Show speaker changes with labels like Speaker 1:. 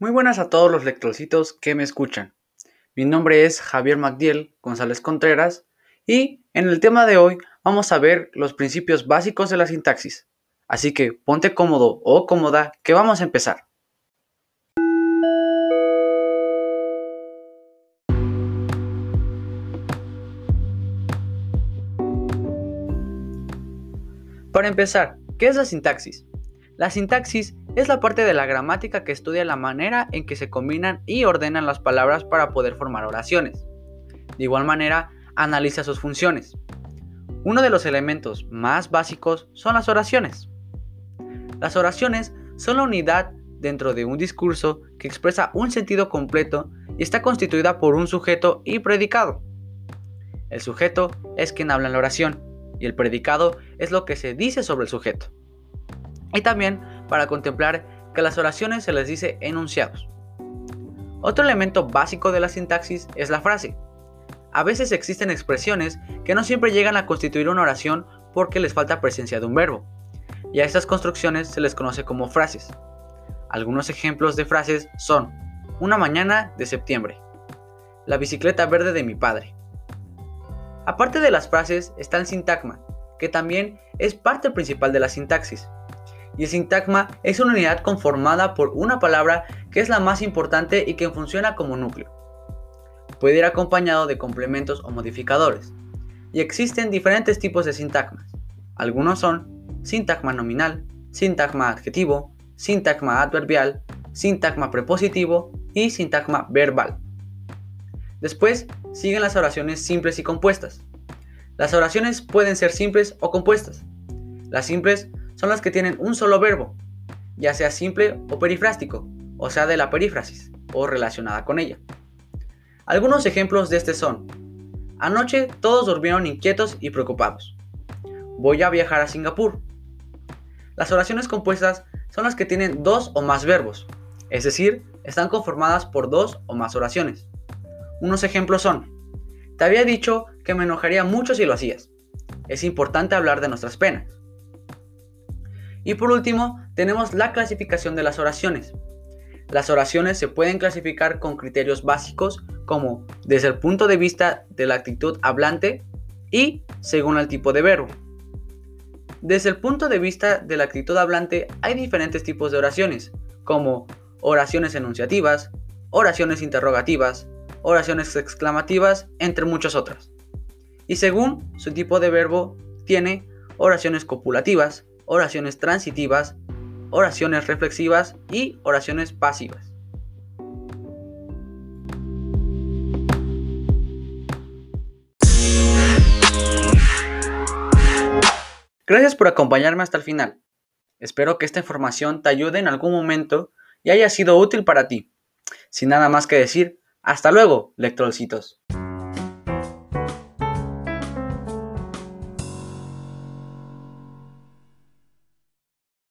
Speaker 1: Muy buenas a todos los lectorcitos que me escuchan. Mi nombre es Javier Magdiel González Contreras y en el tema de hoy vamos a ver los principios básicos de la sintaxis. Así que ponte cómodo o cómoda que vamos a empezar. Para empezar, ¿qué es la sintaxis? La sintaxis es la parte de la gramática que estudia la manera en que se combinan y ordenan las palabras para poder formar oraciones. De igual manera, analiza sus funciones. Uno de los elementos más básicos son las oraciones. Las oraciones son la unidad dentro de un discurso que expresa un sentido completo y está constituida por un sujeto y predicado. El sujeto es quien habla en la oración y el predicado es lo que se dice sobre el sujeto. Y también para contemplar que las oraciones se les dice enunciados. Otro elemento básico de la sintaxis es la frase. A veces existen expresiones que no siempre llegan a constituir una oración porque les falta presencia de un verbo, y a estas construcciones se les conoce como frases. Algunos ejemplos de frases son una mañana de septiembre, la bicicleta verde de mi padre. Aparte de las frases está el sintagma, que también es parte principal de la sintaxis y el sintagma es una unidad conformada por una palabra que es la más importante y que funciona como núcleo. Puede ir acompañado de complementos o modificadores, y existen diferentes tipos de sintagmas. Algunos son sintagma nominal, sintagma adjetivo, sintagma adverbial, sintagma prepositivo y sintagma verbal. Después siguen las oraciones simples y compuestas. Las oraciones pueden ser simples o compuestas. Las simples son las que tienen un solo verbo, ya sea simple o perifrástico, o sea de la perífrasis, o relacionada con ella. Algunos ejemplos de este son, anoche todos durmieron inquietos y preocupados. Voy a viajar a Singapur. Las oraciones compuestas son las que tienen dos o más verbos, es decir, están conformadas por dos o más oraciones. Unos ejemplos son, te había dicho que me enojaría mucho si lo hacías. Es importante hablar de nuestras penas. Y por último, tenemos la clasificación de las oraciones. Las oraciones se pueden clasificar con criterios básicos como desde el punto de vista de la actitud hablante y según el tipo de verbo. Desde el punto de vista de la actitud hablante hay diferentes tipos de oraciones, como oraciones enunciativas, oraciones interrogativas, oraciones exclamativas, entre muchas otras. Y según su tipo de verbo, tiene oraciones copulativas, oraciones transitivas, oraciones reflexivas y oraciones pasivas. Gracias por acompañarme hasta el final. Espero que esta información te ayude en algún momento y haya sido útil para ti. Sin nada más que decir, hasta luego, lectorcitos.